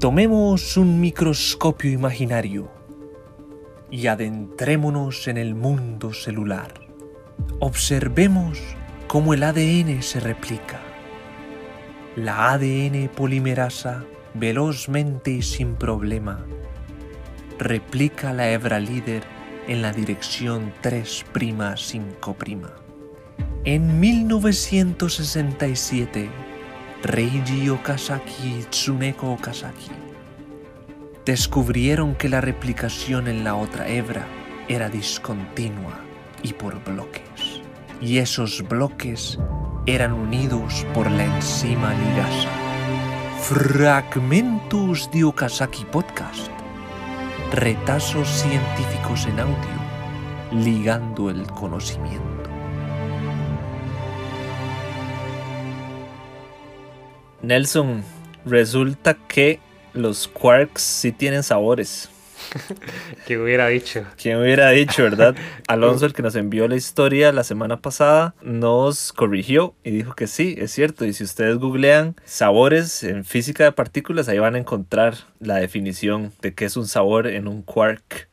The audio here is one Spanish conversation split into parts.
Tomemos un microscopio imaginario y adentrémonos en el mundo celular. Observemos cómo el ADN se replica. La ADN polimerasa velozmente y sin problema replica la hebra líder en la dirección 3'5'. En 1967, Reiji Okazaki y Tsuneko Okazaki descubrieron que la replicación en la otra hebra era discontinua y por bloques. Y esos bloques eran unidos por la enzima ligasa. Fragmentos de Okazaki Podcast. Retazos científicos en audio, ligando el conocimiento. Nelson, resulta que los quarks sí tienen sabores. ¿Quién hubiera dicho? ¿Quién hubiera dicho, verdad? Alonso, el que nos envió la historia la semana pasada, nos corrigió y dijo que sí, es cierto. Y si ustedes googlean sabores en física de partículas, ahí van a encontrar la definición de qué es un sabor en un quark.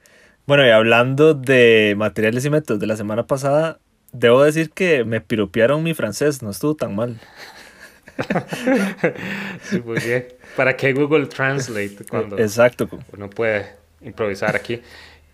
Bueno, y hablando de materiales y métodos de la semana pasada, debo decir que me piropearon mi francés, no estuvo tan mal. sí, bien. ¿Para qué Google Translate cuando Exacto. uno puede improvisar aquí?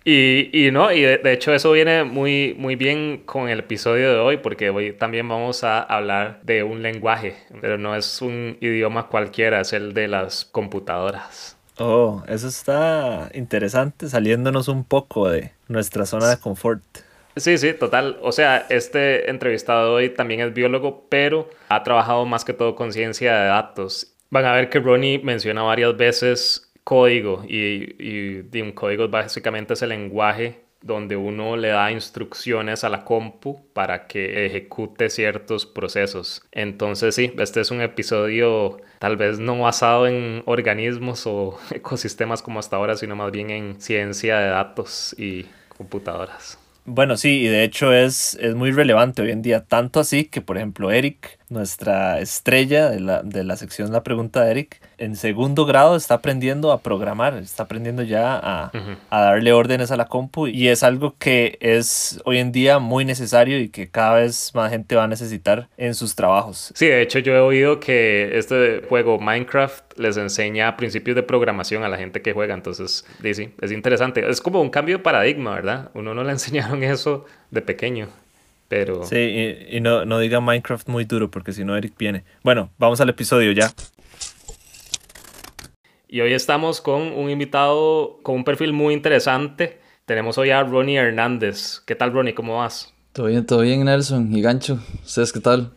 Y, y no, y de, de, hecho eso viene muy, muy bien con el episodio de hoy, porque hoy también vamos a hablar de un lenguaje, pero no es un idioma cualquiera, es el de las computadoras. Oh, eso está interesante, saliéndonos un poco de nuestra zona de confort. Sí, sí, total. O sea, este entrevistado hoy también es biólogo, pero ha trabajado más que todo con ciencia de datos. Van a ver que Ronnie menciona varias veces código y, y, y, un código básicamente es el lenguaje donde uno le da instrucciones a la compu para que ejecute ciertos procesos. Entonces sí, este es un episodio tal vez no basado en organismos o ecosistemas como hasta ahora, sino más bien en ciencia de datos y computadoras. Bueno, sí, y de hecho es, es muy relevante hoy en día, tanto así que, por ejemplo, Eric, nuestra estrella de la, de la sección La Pregunta de Eric, en segundo grado está aprendiendo a programar, está aprendiendo ya a, uh -huh. a, darle órdenes a la compu y es algo que es hoy en día muy necesario y que cada vez más gente va a necesitar en sus trabajos. Sí, de hecho yo he oído que este juego Minecraft les enseña principios de programación a la gente que juega, entonces sí, sí, es interesante. Es como un cambio de paradigma, ¿verdad? Uno no le enseñaron eso de pequeño. Pero... Sí, y, y no, no diga Minecraft muy duro porque si no Eric viene. Bueno, vamos al episodio ya. Y hoy estamos con un invitado con un perfil muy interesante. Tenemos hoy a Ronnie Hernández. ¿Qué tal, Ronnie? ¿Cómo vas? Todo bien, todo bien, Nelson y Gancho. ¿Ustedes qué tal?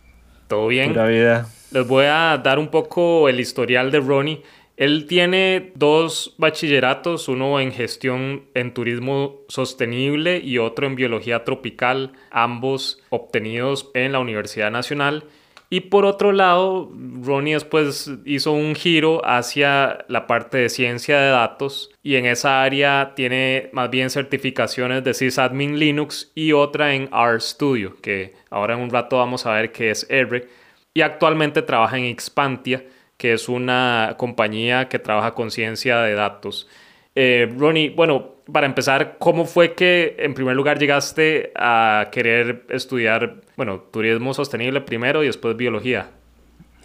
Todo bien. Pura vida. Les voy a dar un poco el historial de Ronnie. Él tiene dos bachilleratos, uno en gestión en turismo sostenible y otro en biología tropical, ambos obtenidos en la Universidad Nacional. Y por otro lado, Ronnie después hizo un giro hacia la parte de ciencia de datos y en esa área tiene más bien certificaciones de sysadmin Linux y otra en RStudio, que ahora en un rato vamos a ver qué es R. Y actualmente trabaja en Xpantia, que es una compañía que trabaja con ciencia de datos. Eh, Ronnie, bueno, para empezar, ¿cómo fue que en primer lugar llegaste a querer estudiar, bueno, turismo sostenible primero y después biología?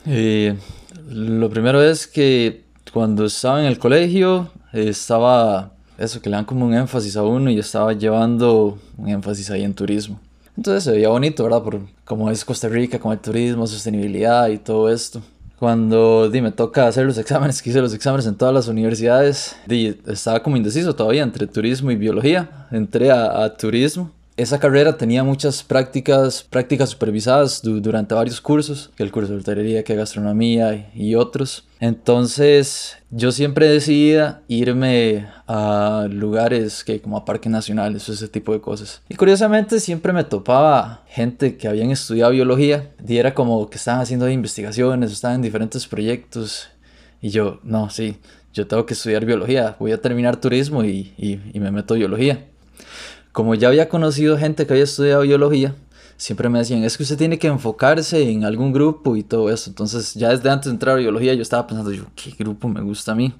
Eh, lo primero es que cuando estaba en el colegio estaba, eso, que le dan como un énfasis a uno y estaba llevando un énfasis ahí en turismo. Entonces se veía bonito, ¿verdad? Por cómo es Costa Rica, con el turismo, sostenibilidad y todo esto cuando di, me toca hacer los exámenes, que hice los exámenes en todas las universidades, di, estaba como indeciso todavía entre turismo y biología. Entré a, a turismo. Esa carrera tenía muchas prácticas, prácticas supervisadas du durante varios cursos, que el curso de hotelería, que gastronomía y, otros. Entonces yo siempre decidía irme a lugares que como a parques nacionales ese tipo de cosas. Y curiosamente siempre me topaba gente que habían estudiado biología y era como que estaban haciendo investigaciones, estaban en diferentes proyectos. Y yo, no, sí, yo tengo que estudiar biología, voy a terminar turismo y, y, y me meto biología. Como ya había conocido gente que había estudiado biología, siempre me decían, es que usted tiene que enfocarse en algún grupo y todo eso. Entonces, ya desde antes de entrar a biología, yo estaba pensando, yo, ¿qué grupo me gusta a mí?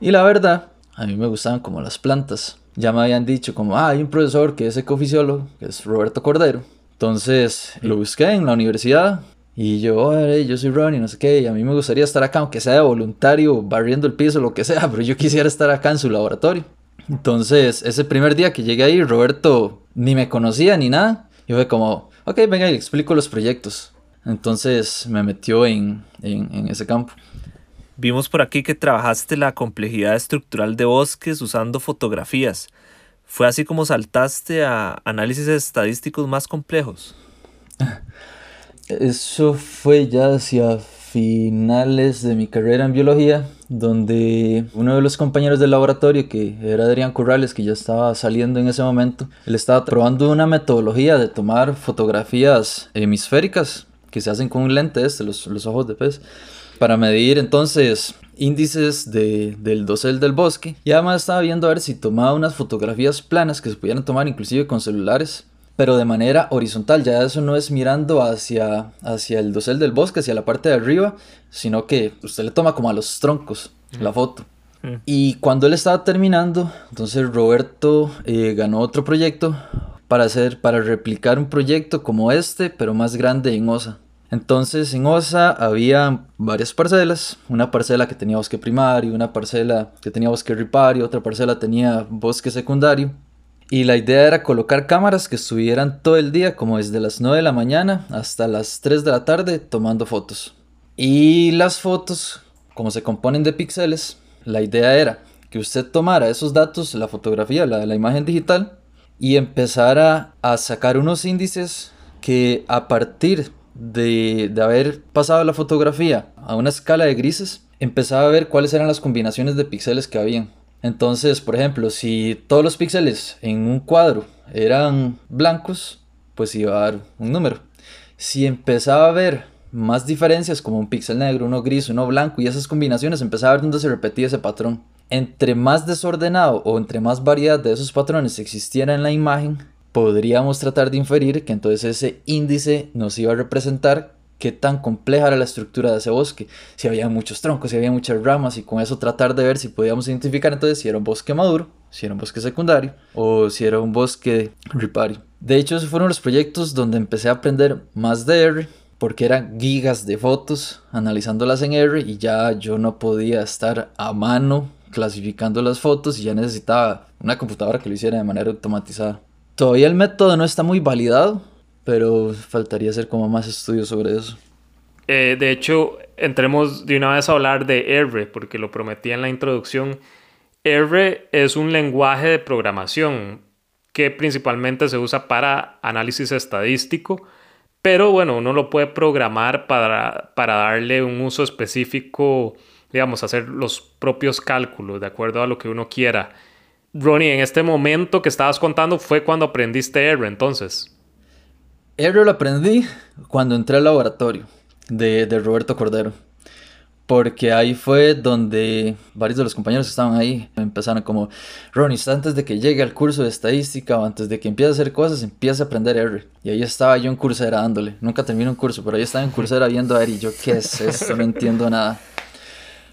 Y la verdad, a mí me gustaban como las plantas. Ya me habían dicho como, ah, hay un profesor que es ecofisiólogo, que es Roberto Cordero. Entonces lo busqué en la universidad y yo, yo soy Ronnie, no sé qué, y a mí me gustaría estar acá, aunque sea de voluntario, barriendo el piso, lo que sea, pero yo quisiera estar acá en su laboratorio. Entonces, ese primer día que llegué ahí, Roberto ni me conocía ni nada. Y fue como, ok, venga, y le explico los proyectos. Entonces me metió en, en, ese campo. Vimos por aquí que trabajaste la complejidad estructural de bosques usando fotografías. ¿Fue así como saltaste a análisis estadísticos más complejos? Eso fue ya hacia finales de mi carrera en biología, donde uno de los compañeros del laboratorio, que era Adrián Corrales, que ya estaba saliendo en ese momento, él estaba probando una metodología de tomar fotografías hemisféricas que se hacen con un lente este, los, los ojos de pez, para medir entonces índices de, del dosel del bosque. Y además estaba viendo a ver si tomaba unas fotografías planas que se pudieran tomar inclusive con celulares pero de manera horizontal. Ya eso no es mirando hacia, hacia el dosel del bosque, hacia la parte de arriba, sino que usted le toma como a los troncos la foto. Y cuando él estaba terminando, entonces Roberto eh, ganó otro proyecto para hacer, para replicar un proyecto como este, pero más grande en OSA. Entonces en OSA había varias parcelas, una parcela que tenía bosque primario, una parcela que tenía bosque ripario, otra parcela tenía bosque secundario. Y la idea era colocar cámaras que estuvieran todo el día, como desde las 9 de la mañana hasta las 3 de la tarde, tomando fotos. Y las fotos, como se componen de píxeles, la idea era que usted tomara esos datos, la fotografía, la, la imagen digital, y empezara a sacar unos índices que a partir de, de haber pasado la fotografía a una escala de grises, empezaba a ver cuáles eran las combinaciones de píxeles que habían. Entonces, por ejemplo, si todos los píxeles en un cuadro eran blancos, pues iba a dar un número. Si empezaba a ver más diferencias, como un píxel negro, uno gris, uno blanco, y esas combinaciones, empezaba a ver dónde se repetía ese patrón. Entre más desordenado o entre más variedad de esos patrones existiera en la imagen, podríamos tratar de inferir que entonces ese índice nos iba a representar qué tan compleja era la estructura de ese bosque, si había muchos troncos, si había muchas ramas y con eso tratar de ver si podíamos identificar entonces si era un bosque maduro, si era un bosque secundario o si era un bosque ripario. De hecho, esos fueron los proyectos donde empecé a aprender más de R porque eran gigas de fotos analizándolas en R y ya yo no podía estar a mano clasificando las fotos y ya necesitaba una computadora que lo hiciera de manera automatizada. Todavía el método no está muy validado, pero faltaría hacer como más estudios sobre eso. Eh, de hecho, entremos de una vez a hablar de R, porque lo prometí en la introducción. R es un lenguaje de programación que principalmente se usa para análisis estadístico, pero bueno, uno lo puede programar para, para darle un uso específico, digamos, hacer los propios cálculos de acuerdo a lo que uno quiera. Ronnie, en este momento que estabas contando fue cuando aprendiste R, entonces. R lo aprendí cuando entré al laboratorio de, Roberto Cordero. Porque ahí fue donde varios de los compañeros que estaban ahí empezaron como, Ronnie, antes de que llegue al curso de estadística o antes de que empiece a hacer cosas, empieza a aprender R. Y ahí estaba yo en Coursera dándole. Nunca terminé un curso, pero ahí estaba en Coursera viendo a R y yo, ¿qué es esto? No entiendo nada.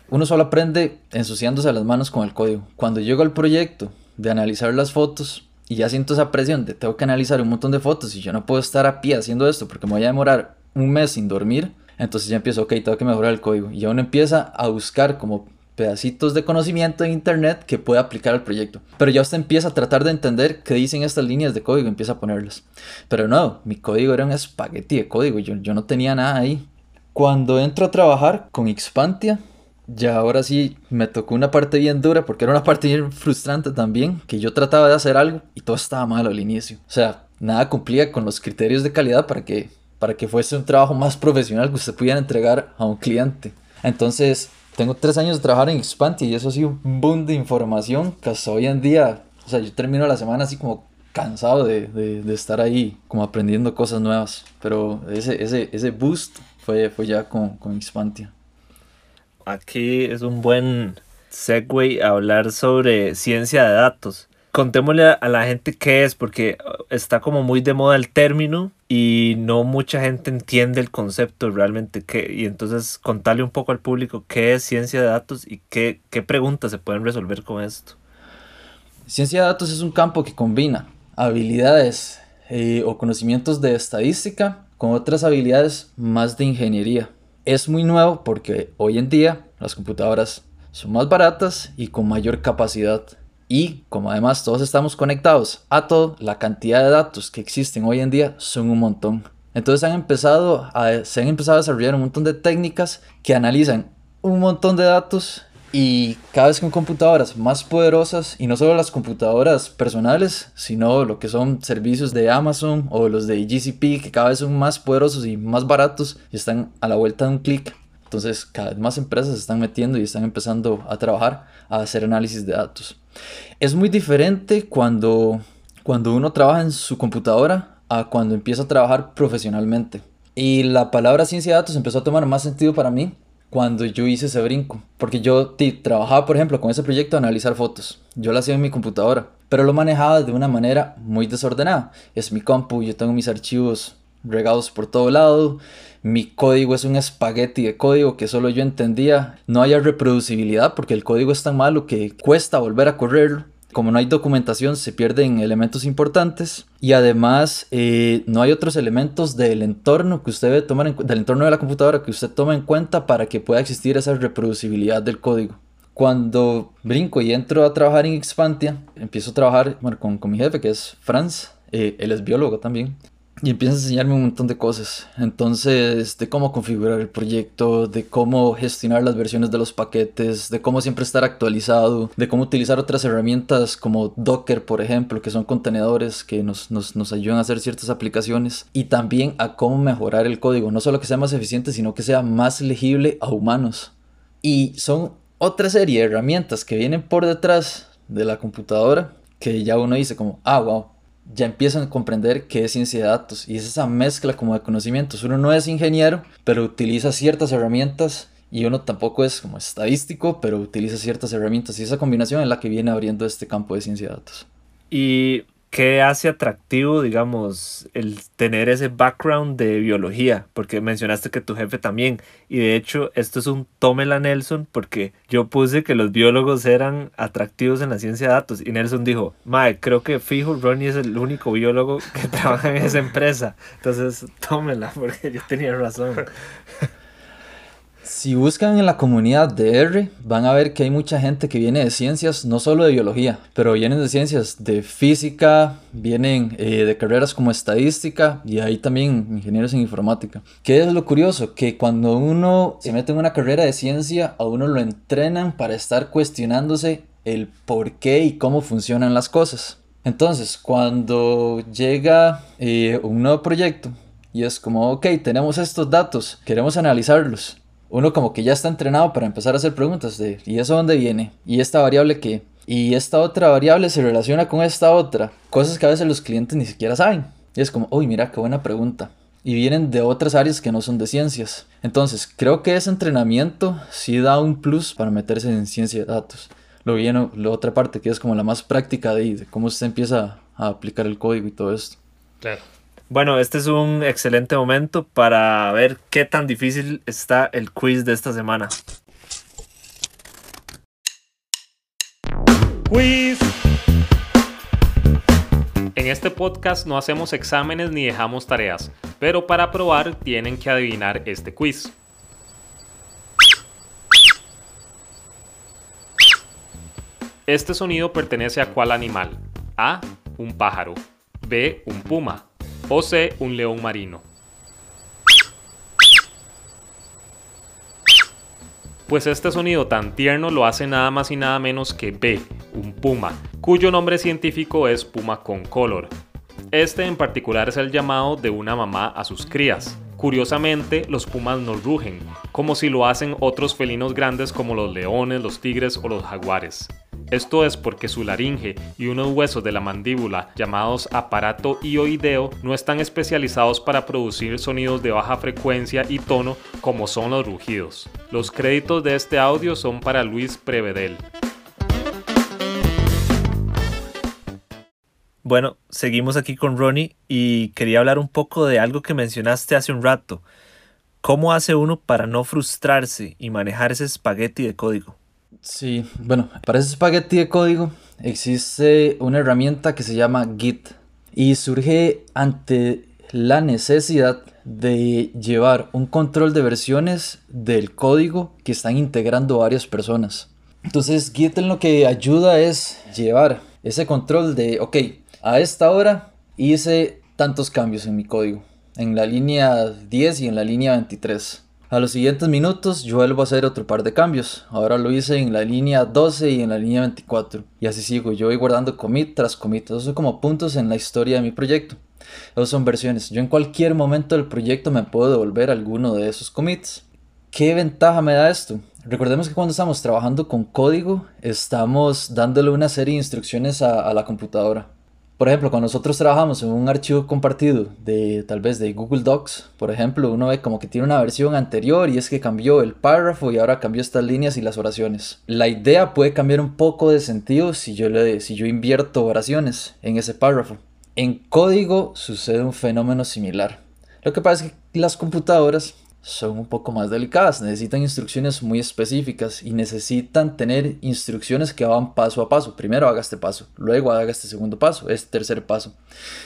Uno solo aprende ensuciándose las manos con el código. Cuando llego al proyecto de analizar las fotos, y ya siento esa presión de tengo que analizar un montón de fotos y yo no puedo estar a pie haciendo esto porque me voy a demorar un mes sin dormir. Entonces ya empiezo, ok, tengo que mejorar el código. Y ya uno empieza a buscar como pedacitos de conocimiento en internet que pueda aplicar al proyecto. Pero ya usted empieza a tratar de entender qué dicen estas líneas de código empieza a ponerlas. Pero no, mi código era un espagueti de código, yo, yo no tenía nada ahí. Cuando entro a trabajar con Xpantia, ya ahora sí me tocó una parte bien dura porque era una parte bien frustrante también, que yo trataba de hacer algo y todo estaba mal al inicio. O sea, nada cumplía con los criterios de calidad para que, para que fuese un trabajo más profesional que usted pudiera entregar a un cliente. Entonces, tengo tres años de trabajar en Expanti y eso ha sido un boom de información que hasta hoy en día, o sea, yo termino la semana así como cansado de, de, estar ahí, como aprendiendo cosas nuevas. Pero ese, ese, ese boost fue, fue ya con, con Expantia aquí es un buen segue a hablar sobre ciencia de datos. Contémosle a la gente qué es, porque está como muy de moda el término y no mucha gente entiende el concepto realmente. Que, y entonces contarle un poco al público qué es ciencia de datos y qué, qué preguntas se pueden resolver con esto. Ciencia de datos es un campo que combina habilidades eh, o conocimientos de estadística con otras habilidades más de ingeniería. Es muy nuevo porque hoy en día las computadoras son más baratas y con mayor capacidad. Y como además todos estamos conectados a todo, la cantidad de datos que existen hoy en día son un montón. Entonces han empezado a, se han empezado a desarrollar un montón de técnicas que analizan un montón de datos y cada vez con computadoras más poderosas y no solo las computadoras personales, sino lo que son servicios de Amazon o los de GCP que cada vez son más poderosos y más baratos y están a la vuelta de un clic. Entonces cada vez más empresas se están metiendo y están empezando a trabajar a hacer análisis de datos. Es muy diferente cuando, cuando uno trabaja en su computadora a cuando empieza a trabajar profesionalmente. Y la palabra ciencia de datos empezó a tomar más sentido para mí cuando yo hice ese brinco. Porque yo trabajaba, por ejemplo, con ese proyecto de analizar fotos. Yo lo hacía en mi computadora, pero lo manejaba de una manera muy desordenada. Es mi compu, yo tengo mis archivos regados por todo lado. Mi código es un espagueti de código que solo yo entendía. No haya reproducibilidad porque el código es tan malo que cuesta volver a correrlo. Como no hay documentación, se pierden elementos importantes y además eh, no hay otros elementos del entorno que usted debe tomar en, del entorno de la computadora que usted toma en cuenta para que pueda existir esa reproducibilidad del código. Cuando brinco y entro a trabajar en Expantia, empiezo a trabajar con, con mi jefe que es Franz, eh, él es biólogo también y empieza a enseñarme un montón de cosas. Entonces, de cómo configurar el proyecto, de cómo gestionar las versiones de los paquetes, de cómo siempre estar actualizado, de cómo utilizar otras herramientas como Docker, por ejemplo, que son contenedores que nos, nos, nos ayudan a hacer ciertas aplicaciones. Y también a cómo mejorar el código, no solo que sea más eficiente, sino que sea más legible a humanos. Y son otra serie de herramientas que vienen por detrás de la computadora que ya uno dice como, ah, wow, ya empiezan a comprender qué es ciencia de datos y es esa mezcla como de conocimientos. Uno no es ingeniero, pero utiliza ciertas herramientas y uno tampoco es como estadístico, pero utiliza ciertas herramientas y esa combinación es la que viene abriendo este campo de ciencia de datos. Y ¿qué hace atractivo, digamos, el tener ese background de biología? Porque mencionaste que tu jefe también. Y de hecho, esto es un tómela Nelson, porque yo puse que los biólogos eran atractivos en la ciencia de datos. Y Nelson dijo, Mae, creo que fijo, Ronnie es el único biólogo que trabaja en esa empresa. Entonces, tómela, porque yo tenía razón. Si buscan en la comunidad de R, van a ver que hay mucha gente que viene de ciencias, no solo de biología, pero vienen de ciencias de física, vienen eh, de carreras como estadística y hay también ingenieros en informática. ¿Qué es lo curioso? Que cuando uno se mete en una carrera de ciencia, a uno lo entrenan para estar cuestionándose el por qué y cómo funcionan las cosas. Entonces, cuando llega eh, un nuevo proyecto y es como, ok, tenemos estos datos, queremos analizarlos uno como que ya está entrenado para empezar a hacer preguntas de ¿y eso dónde viene? ¿Y esta variable qué? ¿Y esta otra variable se relaciona con esta otra? Cosas que a veces los clientes ni siquiera saben. Y es como, uy, mira, qué buena pregunta. Y vienen de otras áreas que no son de ciencias. Entonces, creo que ese entrenamiento sí da un plus para meterse en ciencia de datos. Lo viene la otra parte que es como la más práctica de, de cómo se empieza a aplicar el código y todo esto. Claro. Bueno, este es un excelente momento para ver qué tan difícil está el quiz de esta semana. Quiz. En este podcast no hacemos exámenes ni dejamos tareas, pero para probar tienen que adivinar este quiz. Este sonido pertenece a cuál animal? A. Un pájaro. B. Un puma. C. Un león marino. Pues este sonido tan tierno lo hace nada más y nada menos que B, un puma, cuyo nombre científico es puma concolor. Este en particular es el llamado de una mamá a sus crías. Curiosamente, los pumas no rugen, como si lo hacen otros felinos grandes como los leones, los tigres o los jaguares. Esto es porque su laringe y unos huesos de la mandíbula llamados aparato ioideo no están especializados para producir sonidos de baja frecuencia y tono como son los rugidos. Los créditos de este audio son para Luis Prevedel. Bueno, seguimos aquí con Ronnie y quería hablar un poco de algo que mencionaste hace un rato. ¿Cómo hace uno para no frustrarse y manejar ese espagueti de código? Sí, bueno, para ese espagueti de código existe una herramienta que se llama Git y surge ante la necesidad de llevar un control de versiones del código que están integrando varias personas. Entonces Git en lo que ayuda es llevar ese control de, ok, a esta hora hice tantos cambios en mi código, en la línea 10 y en la línea 23. A los siguientes minutos yo vuelvo a hacer otro par de cambios. Ahora lo hice en la línea 12 y en la línea 24. Y así sigo. Yo voy guardando commit tras commit. Esos son como puntos en la historia de mi proyecto. Esos son versiones. Yo en cualquier momento del proyecto me puedo devolver alguno de esos commits. ¿Qué ventaja me da esto? Recordemos que cuando estamos trabajando con código, estamos dándole una serie de instrucciones a, a la computadora. Por ejemplo, cuando nosotros trabajamos en un archivo compartido de tal vez de Google Docs, por ejemplo, uno ve como que tiene una versión anterior y es que cambió el párrafo y ahora cambió estas líneas y las oraciones. La idea puede cambiar un poco de sentido si yo, le, si yo invierto oraciones en ese párrafo. En código sucede un fenómeno similar. Lo que pasa es que las computadoras son un poco más delicadas, necesitan instrucciones muy específicas y necesitan tener instrucciones que van paso a paso. Primero haga este paso, luego haga este segundo paso, este tercer paso.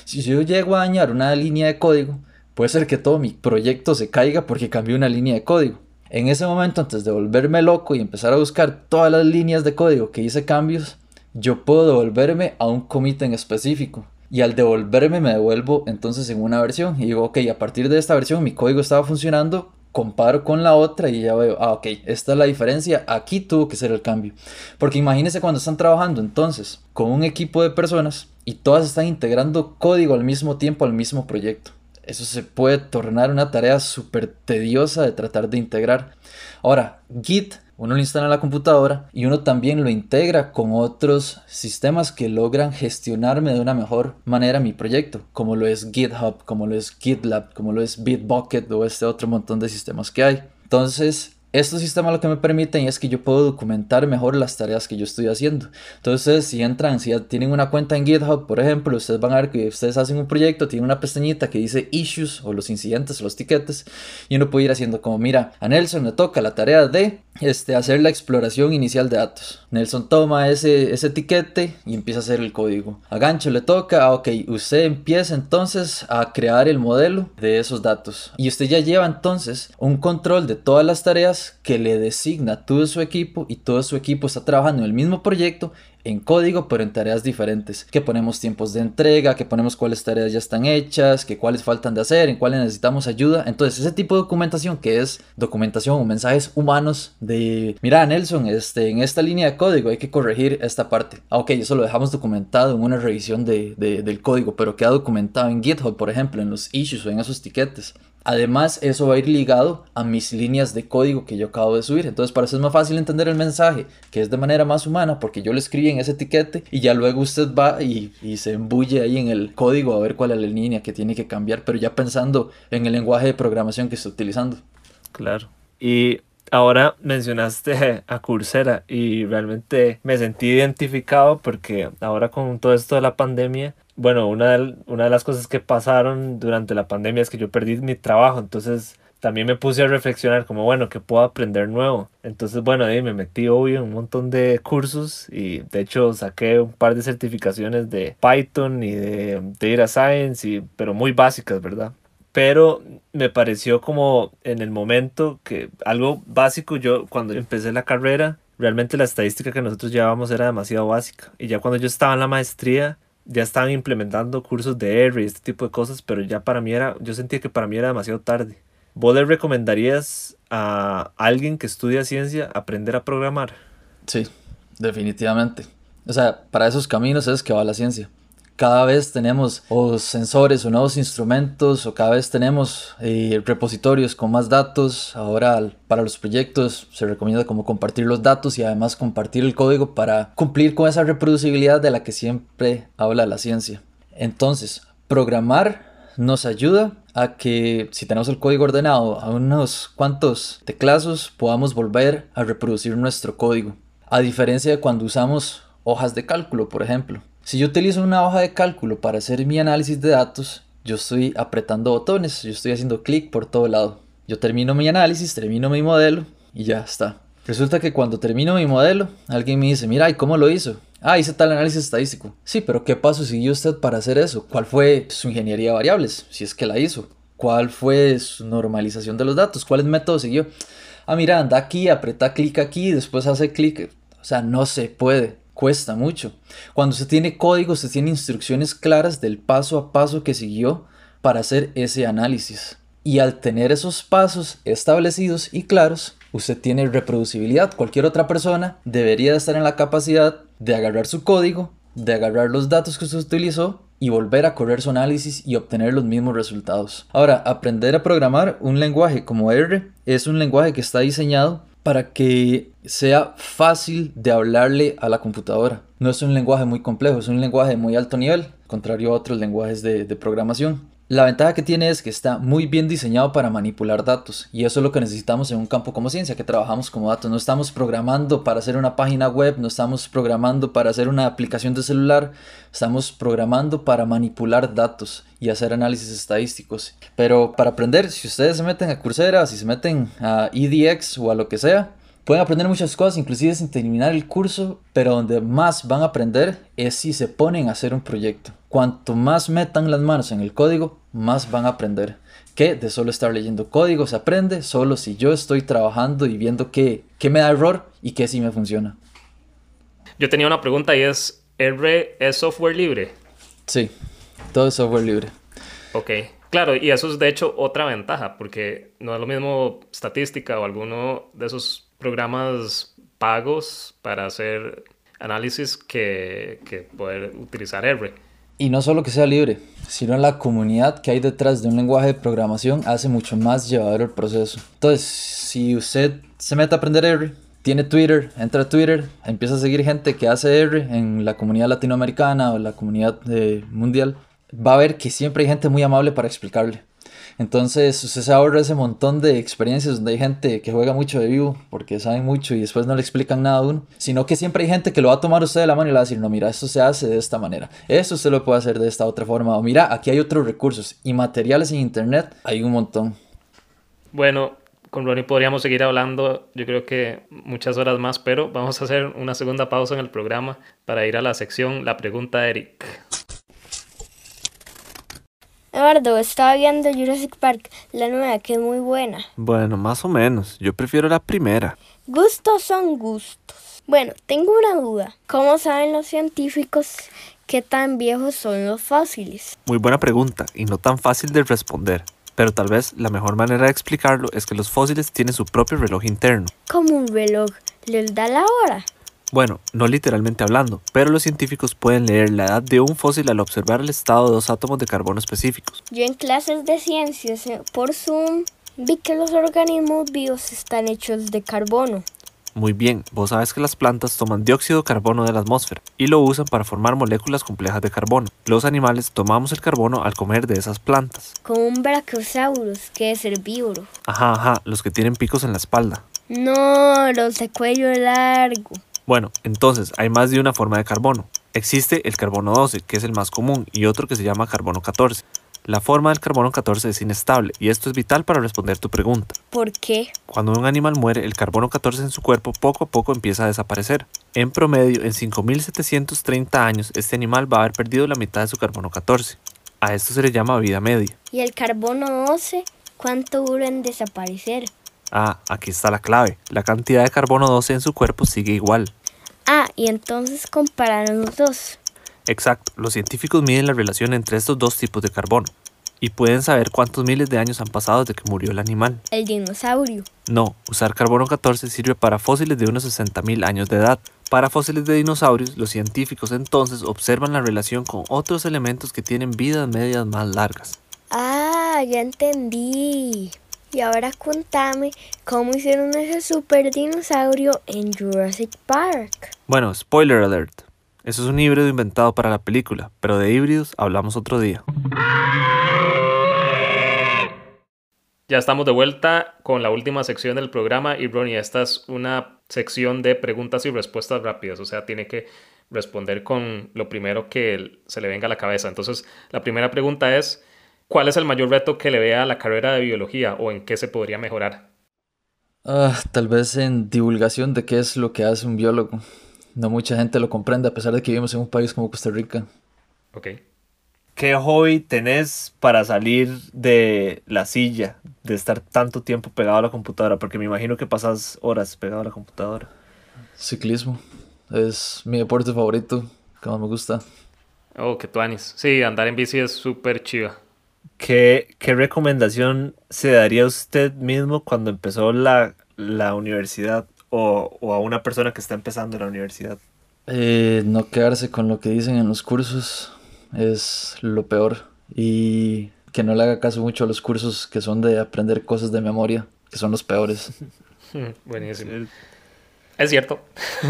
Si yo llego a dañar una línea de código, puede ser que todo mi proyecto se caiga porque cambié una línea de código. En ese momento, antes de volverme loco y empezar a buscar todas las líneas de código que hice cambios, yo puedo devolverme a un commit en específico y al devolverme me devuelvo entonces en una versión y digo, ok, a partir de esta versión mi código estaba funcionando, comparo con la otra y ya veo, ah, ok, esta es la diferencia, aquí tuvo que ser el cambio. Porque imagínense cuando están trabajando entonces con un equipo de personas y todas están integrando código al mismo tiempo al mismo proyecto. Eso se puede tornar una tarea súper tediosa de tratar de integrar. Ahora, Git uno lo instala en la computadora y uno también lo integra con otros sistemas que logran gestionarme de una mejor manera mi proyecto, como lo es GitHub, como lo es GitLab, como lo es Bitbucket o este otro montón de sistemas que hay. Entonces, estos sistemas lo que me permiten es que yo puedo documentar mejor las tareas que yo estoy haciendo. Entonces, si entran, si ya tienen una cuenta en GitHub, por ejemplo, ustedes van a ver que ustedes hacen un proyecto, tiene una pestañita que dice issues o los incidentes, los tiquetes, y uno puede ir haciendo como, mira, a Nelson le toca la tarea de este, hacer la exploración inicial de datos. Nelson toma ese, ese etiquete y empieza a hacer el código. A Gancho le toca, ah, ok, usted empieza entonces a crear el modelo de esos datos. Y usted ya lleva entonces un control de todas las tareas que le designa todo su equipo y todo su equipo está trabajando en el mismo proyecto en código, pero en tareas diferentes. Que ponemos tiempos de entrega, que ponemos cuáles tareas ya están hechas, que cuáles faltan de hacer, en cuáles necesitamos ayuda. Entonces, ese tipo de documentación que es documentación o mensajes humanos de, mira, Nelson, este, en esta línea de código hay que corregir esta parte. Ah, ok, eso lo dejamos documentado en una revisión de, del código, pero queda documentado en GitHub, por ejemplo, en los issues o en esos tiquetes. Además, eso va a ir ligado a mis líneas de código que yo acabo de subir. Entonces, para eso es más fácil entender el mensaje, que es de manera más humana, porque yo lo escribí en ese etiquete y ya luego usted va y, y, se embulle ahí en el código a ver cuál es la línea que tiene que cambiar, pero ya pensando en el lenguaje de programación que está utilizando. Claro. Y ahora mencionaste a Coursera y realmente me sentí identificado porque ahora con todo esto de la pandemia bueno, una de, una de las cosas que pasaron durante la pandemia es que yo perdí mi trabajo, entonces también me puse a reflexionar como, bueno, ¿qué puedo aprender nuevo? Entonces, bueno, ahí me metí obvio en un montón de cursos y de hecho saqué un par de certificaciones de Python y de Data Science, y, pero muy básicas, ¿verdad? Pero me pareció como en el momento que algo básico, yo cuando empecé la carrera, realmente la estadística que nosotros llevábamos era demasiado básica. Y ya cuando yo estaba en la maestría, ya estaban implementando cursos de R y este tipo de cosas, pero ya para mí era, yo sentía que para mí era demasiado tarde. ¿Vos le recomendarías a alguien que estudia ciencia aprender a programar? Sí, definitivamente. O sea, para esos caminos es que va la ciencia cada vez tenemos o sensores o nuevos instrumentos o cada vez tenemos eh, repositorios con más datos. Ahora para los proyectos se recomienda como compartir los datos y además compartir el código para cumplir con esa reproducibilidad de la que siempre habla la ciencia. Entonces, programar nos ayuda a que si tenemos el código ordenado a unos cuantos teclazos podamos volver a reproducir nuestro código. A diferencia de cuando usamos hojas de cálculo, por ejemplo Si yo utilizo una hoja de cálculo para hacer mi análisis de datos, yo estoy apretando botones, yo estoy haciendo clic por todo lado. Yo termino mi análisis, termino mi modelo y ya está. Resulta que cuando termino mi modelo, alguien me dice, mira, ¿y cómo lo hizo? Ah, hice tal análisis estadístico. Sí, pero ¿qué paso siguió usted para hacer eso? ¿Cuál fue su ingeniería de variables? Si es que la hizo. ¿Cuál fue su normalización de los datos? ¿Cuál método siguió? Ah, mira, anda aquí, aprieta clic aquí, después hace clic. O sea, no se puede, cuesta mucho. Cuando se tiene código, se tiene instrucciones claras del paso a paso que siguió para hacer ese análisis. Y al tener esos pasos establecidos y claros, usted tiene reproducibilidad. Cualquier otra persona debería estar en la capacidad de agarrar su código, de agarrar los datos que usted utilizó y volver a correr su análisis y obtener los mismos resultados. Ahora, aprender a programar un lenguaje como R es un lenguaje que está diseñado para que sea fácil de hablarle a la computadora. No es un lenguaje muy complejo, es un lenguaje de muy alto nivel, contrario a otros lenguajes de, de programación. La ventaja que tiene es que está muy bien diseñado para manipular datos y eso es lo que necesitamos en un campo como ciencia, que trabajamos como datos. No estamos programando para hacer una página web, no estamos programando para hacer una aplicación de celular, estamos programando para manipular datos y hacer análisis estadísticos. Pero para aprender, si ustedes se meten a Coursera, si se meten a EDX o a lo que sea, Pueden aprender muchas cosas, inclusive sin terminar el curso, pero donde más van a aprender es si se ponen a hacer un proyecto. Cuanto más metan las manos en el código, más van a aprender. Que de solo estar leyendo código se aprende solo si yo estoy trabajando y viendo qué, qué me da error y qué sí me funciona. Yo tenía una pregunta y es, ¿R es software libre? Sí, todo es software libre. Ok. Claro, y eso es de hecho otra ventaja, porque no es lo mismo estadística o alguno de esos programas pagos para hacer análisis que, que poder utilizar R. Y no solo que sea libre, sino la comunidad que hay detrás de un lenguaje de programación hace mucho más llevadero el proceso. Entonces, si usted se mete a aprender R, tiene Twitter, entra a Twitter, empieza a seguir gente que hace R en la comunidad latinoamericana o la comunidad eh, mundial, va a ver que siempre hay gente muy amable para explicarle. Entonces usted se ahorra ese montón de experiencias donde hay gente que juega mucho de vivo porque saben mucho y después no le explican nada a uno, sino que siempre hay gente que lo va a tomar usted de la mano y le va a decir, no, mira, esto se hace de esta manera, esto usted lo puede hacer de esta otra forma, o mira, aquí hay otros recursos y materiales en internet, hay un montón. Bueno, con Ronnie podríamos seguir hablando, yo creo que muchas horas más, pero vamos a hacer una segunda pausa en el programa para ir a la sección La pregunta de Eric. Eduardo, estaba viendo Jurassic Park, la nueva, que es muy buena. Bueno, más o menos. Yo prefiero la primera. Gustos son gustos. Bueno, tengo una duda. ¿Cómo saben los científicos qué tan viejos son los fósiles? Muy buena pregunta y no tan fácil de responder. Pero tal vez la mejor manera de explicarlo es que los fósiles tienen su propio reloj interno. Como un reloj, ¿les da la hora? Bueno, no literalmente hablando, pero los científicos pueden leer la edad de un fósil al observar el estado de dos átomos de carbono específicos. Yo en clases de ciencias eh, por Zoom vi que los organismos vivos están hechos de carbono. Muy bien, vos sabes que las plantas toman dióxido de carbono de la atmósfera y lo usan para formar moléculas complejas de carbono. Los animales tomamos el carbono al comer de esas plantas. Como un brachiosaurus, que es herbívoro. Ajá, ajá, los que tienen picos en la espalda. No, los de cuello largo. Bueno, entonces hay más de una forma de carbono. Existe el carbono 12, que es el más común, y otro que se llama carbono 14. La forma del carbono 14 es inestable y esto es vital para responder tu pregunta. ¿Por qué? Cuando un animal muere, el carbono 14 en su cuerpo poco a poco empieza a desaparecer. En promedio, en 5.730 años, este animal va a haber perdido la mitad de su carbono 14. A esto se le llama vida media. ¿Y el carbono 12 cuánto dura en desaparecer? Ah, aquí está la clave. La cantidad de carbono 12 en su cuerpo sigue igual. Ah, y entonces compararon los dos. Exacto, los científicos miden la relación entre estos dos tipos de carbono y pueden saber cuántos miles de años han pasado desde que murió el animal. El dinosaurio. No, usar carbono 14 sirve para fósiles de unos 60.000 años de edad. Para fósiles de dinosaurios, los científicos entonces observan la relación con otros elementos que tienen vidas medias más largas. Ah, ya entendí. Y ahora contame cómo hicieron ese super dinosaurio en Jurassic Park. Bueno, spoiler alert. Eso es un híbrido inventado para la película, pero de híbridos hablamos otro día. Ya estamos de vuelta con la última sección del programa y Ronnie, esta es una sección de preguntas y respuestas rápidas, o sea, tiene que responder con lo primero que se le venga a la cabeza. Entonces, la primera pregunta es, ¿cuál es el mayor reto que le vea a la carrera de biología o en qué se podría mejorar? Ah, tal vez en divulgación de qué es lo que hace un biólogo. No mucha gente lo comprende a pesar de que vivimos en un país como Costa Rica. Ok. ¿Qué hobby tenés para salir de la silla, de estar tanto tiempo pegado a la computadora? Porque me imagino que pasas horas pegado a la computadora. Ciclismo. Es mi deporte favorito, que más me gusta. Oh, que tuanis. Sí, andar en bici es súper chiva. ¿Qué, ¿Qué recomendación se daría a usted mismo cuando empezó la, la universidad o, o, a una persona que está empezando la universidad? Eh, no quedarse con lo que dicen en los cursos es lo peor y que no le haga caso mucho a los cursos que son de aprender cosas de memoria, que son los peores. Buenísimo. Es cierto.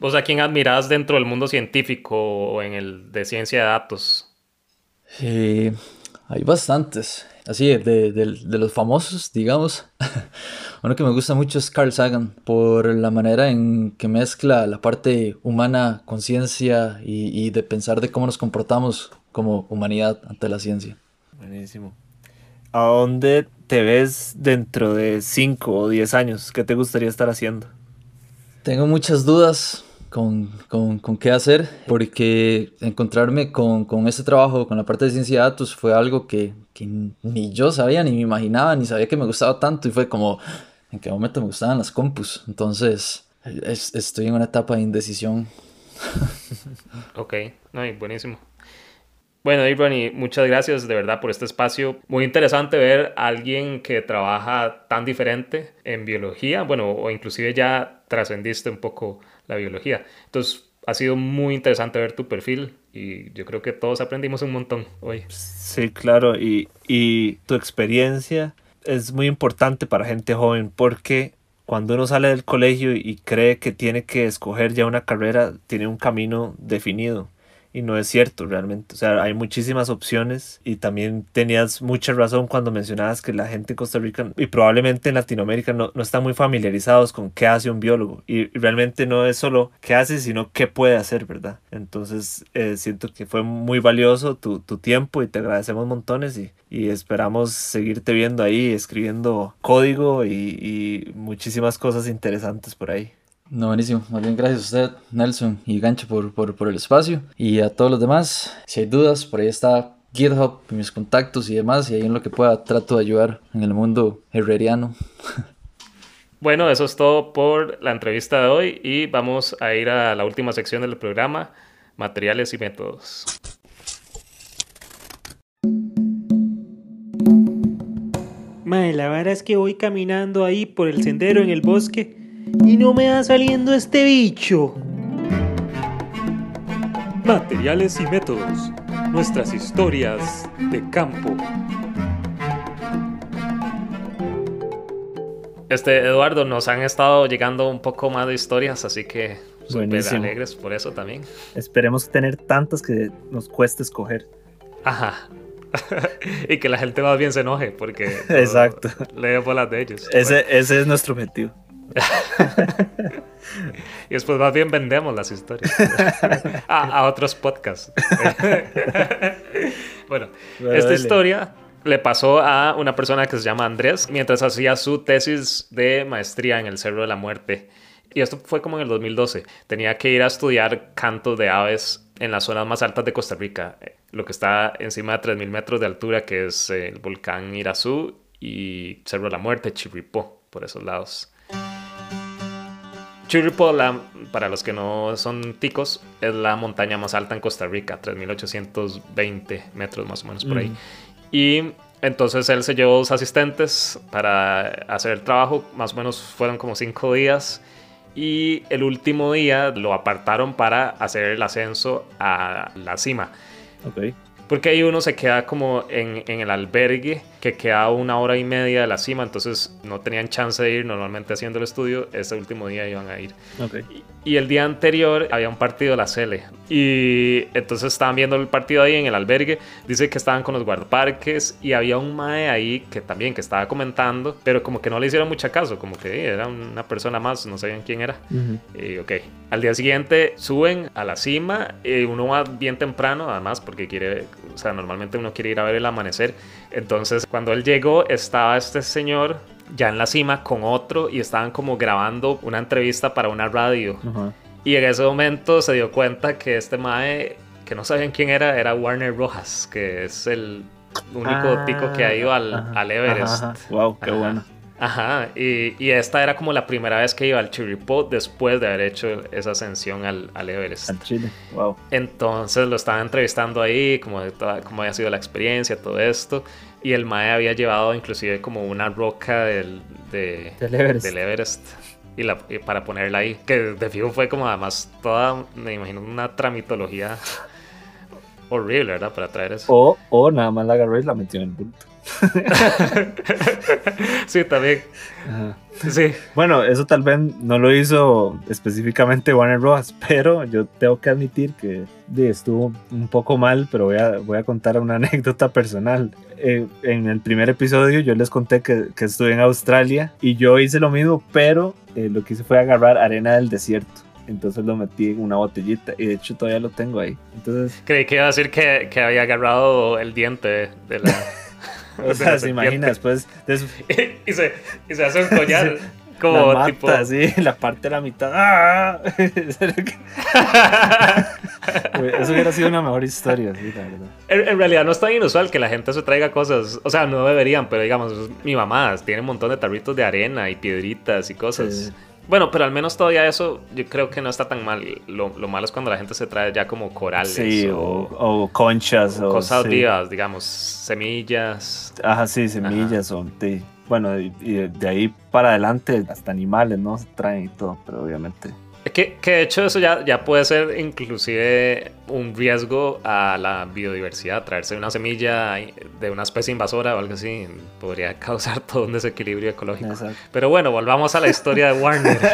¿Vos a quién admirás dentro del mundo científico o en el de ciencia de datos? Eh, hay bastantes. Así, de, de, de, los famosos, digamos. Uno que me gusta mucho es Carl Sagan, por la manera en que mezcla la parte humana, conciencia y, y de pensar de cómo nos comportamos como humanidad ante la ciencia. Buenísimo. ¿A dónde te ves dentro de 5 o 10 años? ¿Qué te gustaría estar haciendo? Tengo muchas dudas con, con, con qué hacer, porque encontrarme con, con este trabajo, con la parte de ciencia de datos, fue algo que, que ni yo sabía, ni me imaginaba, ni sabía que me gustaba tanto, y fue como, ¿en qué momento me gustaban las compus? Entonces, es, estoy en una etapa de indecisión. ok, no, buenísimo. Bueno, Ronnie, muchas gracias de verdad por este espacio. Muy interesante ver a alguien que trabaja tan diferente en biología, bueno, o inclusive ya trascendiste un poco la biología. Entonces, ha sido muy interesante ver tu perfil y yo creo que todos aprendimos un montón hoy. Sí, claro, y, y tu experiencia es muy importante para gente joven porque cuando uno sale del colegio y cree que tiene que escoger ya una carrera, tiene un camino definido y no es cierto realmente. O sea, hay muchísimas opciones y también tenías mucha razón cuando mencionabas que la gente en Costa Rica y probablemente en Latinoamérica no, no están muy familiarizados con qué hace un biólogo y, realmente no es solo qué hace, sino qué puede hacer, ¿verdad? Entonces eh, siento que fue muy valioso tu, tu, tiempo y te agradecemos montones y, y esperamos seguirte viendo ahí, escribiendo código y, y muchísimas cosas interesantes por ahí. No, buenísimo. Más bien gracias a usted, Nelson y Gancho, por, por, por, el espacio. Y a todos los demás, si hay dudas, por ahí está GitHub, mis contactos y demás. Y ahí en lo que pueda trato de ayudar en el mundo herreriano. Bueno, eso es todo por la entrevista de hoy y vamos a ir a la última sección del programa, materiales y métodos. Mae, la verdad es que voy caminando ahí por el sendero en el bosque y no me va saliendo este bicho. Materiales y métodos. Nuestras historias de campo. Este, Eduardo, nos han estado llegando un poco más de historias, así que súper alegres por eso también. Esperemos tener tantas que nos cueste escoger. Ajá. y que la gente más bien se enoje porque Exacto. lee bolas de ellos. Ese, bueno. ese es nuestro objetivo. y después más bien vendemos las historias a, a, otros podcasts. bueno, bueno, esta dale. historia le pasó a una persona que se llama Andrés mientras hacía su tesis de maestría en el Cerro de la Muerte. Y esto fue como en el 2012. Tenía que ir a estudiar canto de aves en las zonas más altas de Costa Rica, lo que está encima de 3.000 metros de altura, que es el volcán Irazú y Cerro de la Muerte, Chirripó, por esos lados. Chirripó, la, para los que no son ticos, es la montaña más alta en Costa Rica, 3.820 metros más o menos por ahí. Mm. Y entonces él se llevó dos asistentes para hacer el trabajo, más o menos fueron como cinco días. Y el último día lo apartaron para hacer el ascenso a la cima. Okay. Porque ahí uno se queda como en, en el albergue que quedaba una hora y media de la cima, entonces no tenían chance de ir normalmente haciendo el estudio, ese último día iban a ir. Ok. Y el día anterior había un partido de la Cele. Y entonces estaban viendo el partido ahí en el albergue. Dice que estaban con los guardaparques y había un mae ahí que también que estaba comentando, pero como que no le hicieron mucho caso, como que eh, era una persona más, no sabían quién era. Y ok, al día siguiente suben a la cima, y uno va bien temprano además porque quiere, o sea, normalmente uno quiere ir a ver el amanecer. Entonces cuando él llegó estaba este señor ya en la cima con otro y estaban como grabando una entrevista para una radio. Y en ese momento se dio cuenta que este Mae, que no sabían quién era, era Warner Rojas, que es el único Ah, tico que ha ido al, ajá, al Everest. ajá, ajá. Wow, qué bueno. Ajá, y, y esta era como la primera vez que iba al Chirripó después de haber hecho esa ascensión al, al Everest. Al Chile. Wow. Entonces lo estaban entrevistando ahí, como cómo había sido la experiencia, todo esto. Y el Mae había llevado inclusive como una roca del, de, Del Everest. del Everest y, la, y para ponerla ahí. Que de fijo fue como además toda, me imagino, una tramitología horrible, ¿verdad? Para traer eso. O, o nada más la agarró y la metió en el bulto. sí, también. Ajá. Sí. Bueno, eso tal vez no lo hizo específicamente Warner Bros. Pero yo tengo que admitir que estuvo un poco mal, pero voy a, voy a contar una anécdota personal. Eh, en el primer episodio yo les conté que, que estuve en Australia y yo hice lo mismo, pero eh, lo que hice fue agarrar arena del desierto. Entonces lo metí en una botellita y de hecho todavía lo tengo ahí. Entonces, Creí que iba a decir que, que había agarrado el diente de la. o sea, se imagina serpiente. después de y, se, y se hace un collar. Como la mata tipo. así, la parte de la mitad. ¡Ah! Eso hubiera sido una mejor historia, sí, la verdad. En, en realidad no es tan inusual que la gente se traiga cosas, o sea, no deberían, pero digamos, mi mamá tiene un montón de tarritos de arena y piedritas y cosas. Sí. Bueno, pero al menos todavía eso yo creo que no está tan mal. Lo, lo malo es cuando la gente se trae ya como corales Sí, o, o, o conchas. o cosas sí. vivas, digamos, semillas. Ajá, sí, semillas o sí. Bueno, y, de ahí para adelante hasta animales, ¿no? Se traen y todo, pero obviamente. Que, que de hecho eso ya, ya puede ser inclusive un riesgo a la biodiversidad. Traerse una semilla de una especie invasora o algo así podría causar todo un desequilibrio ecológico. Exacto. Pero bueno, volvamos a la historia de Warner.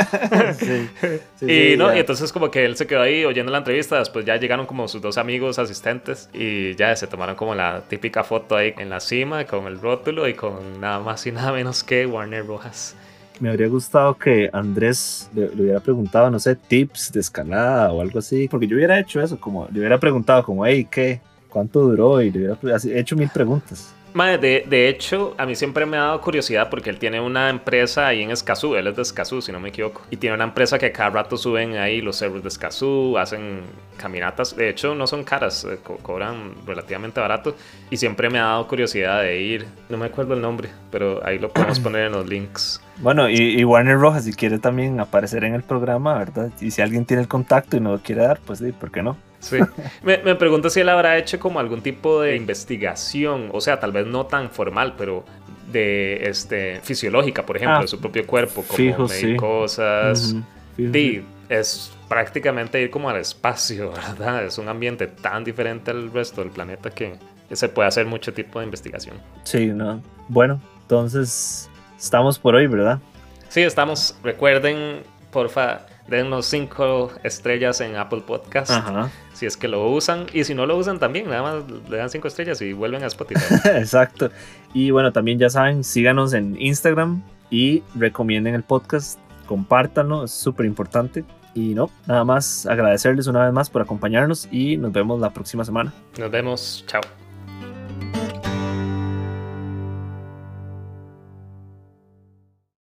Sí, sí, y, sí, no, y entonces como que él se quedó ahí oyendo la entrevista, después ya llegaron como sus dos amigos asistentes y ya se tomaron como la típica foto ahí en la cima con el rótulo y con nada más y nada menos que Warner Rojas. Me habría gustado que Andrés le, le hubiera preguntado, no sé, tips de escalada o algo así. Porque yo hubiera hecho eso, como le hubiera preguntado, como, hey, ¿qué? ¿Cuánto duró? Y le hubiera así, hecho mil preguntas. Madre, de, de hecho, a mí siempre me ha dado curiosidad porque él tiene una empresa ahí en Escazú, él es de Escazú, si no me equivoco, y tiene una empresa que cada rato suben ahí los cerros de Escazú, hacen caminatas, de hecho no son caras, eh, co- cobran relativamente barato, y siempre me ha dado curiosidad de ir, no me acuerdo el nombre, pero ahí lo podemos poner en los links. Bueno, y, y Warner Rojas, si quiere también aparecer en el programa, ¿verdad? Y si alguien tiene el contacto y no lo quiere dar, pues sí, ¿por qué no? Sí. Me, me pregunto si él habrá hecho como algún tipo de investigación, o sea, tal vez no tan formal, pero de este fisiológica, por ejemplo, Ah, de su propio cuerpo, como fijo, medir sí. cosas. Ujú, sí, es prácticamente ir como al espacio, ¿verdad? Es un ambiente tan diferente al resto del planeta que se puede hacer mucho tipo de investigación. Sí, no. Bueno, entonces estamos por hoy, ¿verdad? Sí, estamos. Recuerden, porfa, dennos cinco estrellas en Apple Podcast. Ajá. Si es que lo usan. Y si no lo usan también, nada más le dan cinco estrellas y vuelven a Spotify. Exacto. Y bueno, también ya saben, síganos en Instagram y recomienden el podcast, compártanlo, es súper importante. Y no, nada más agradecerles una vez más por acompañarnos y nos vemos la próxima semana. Nos vemos. Chao.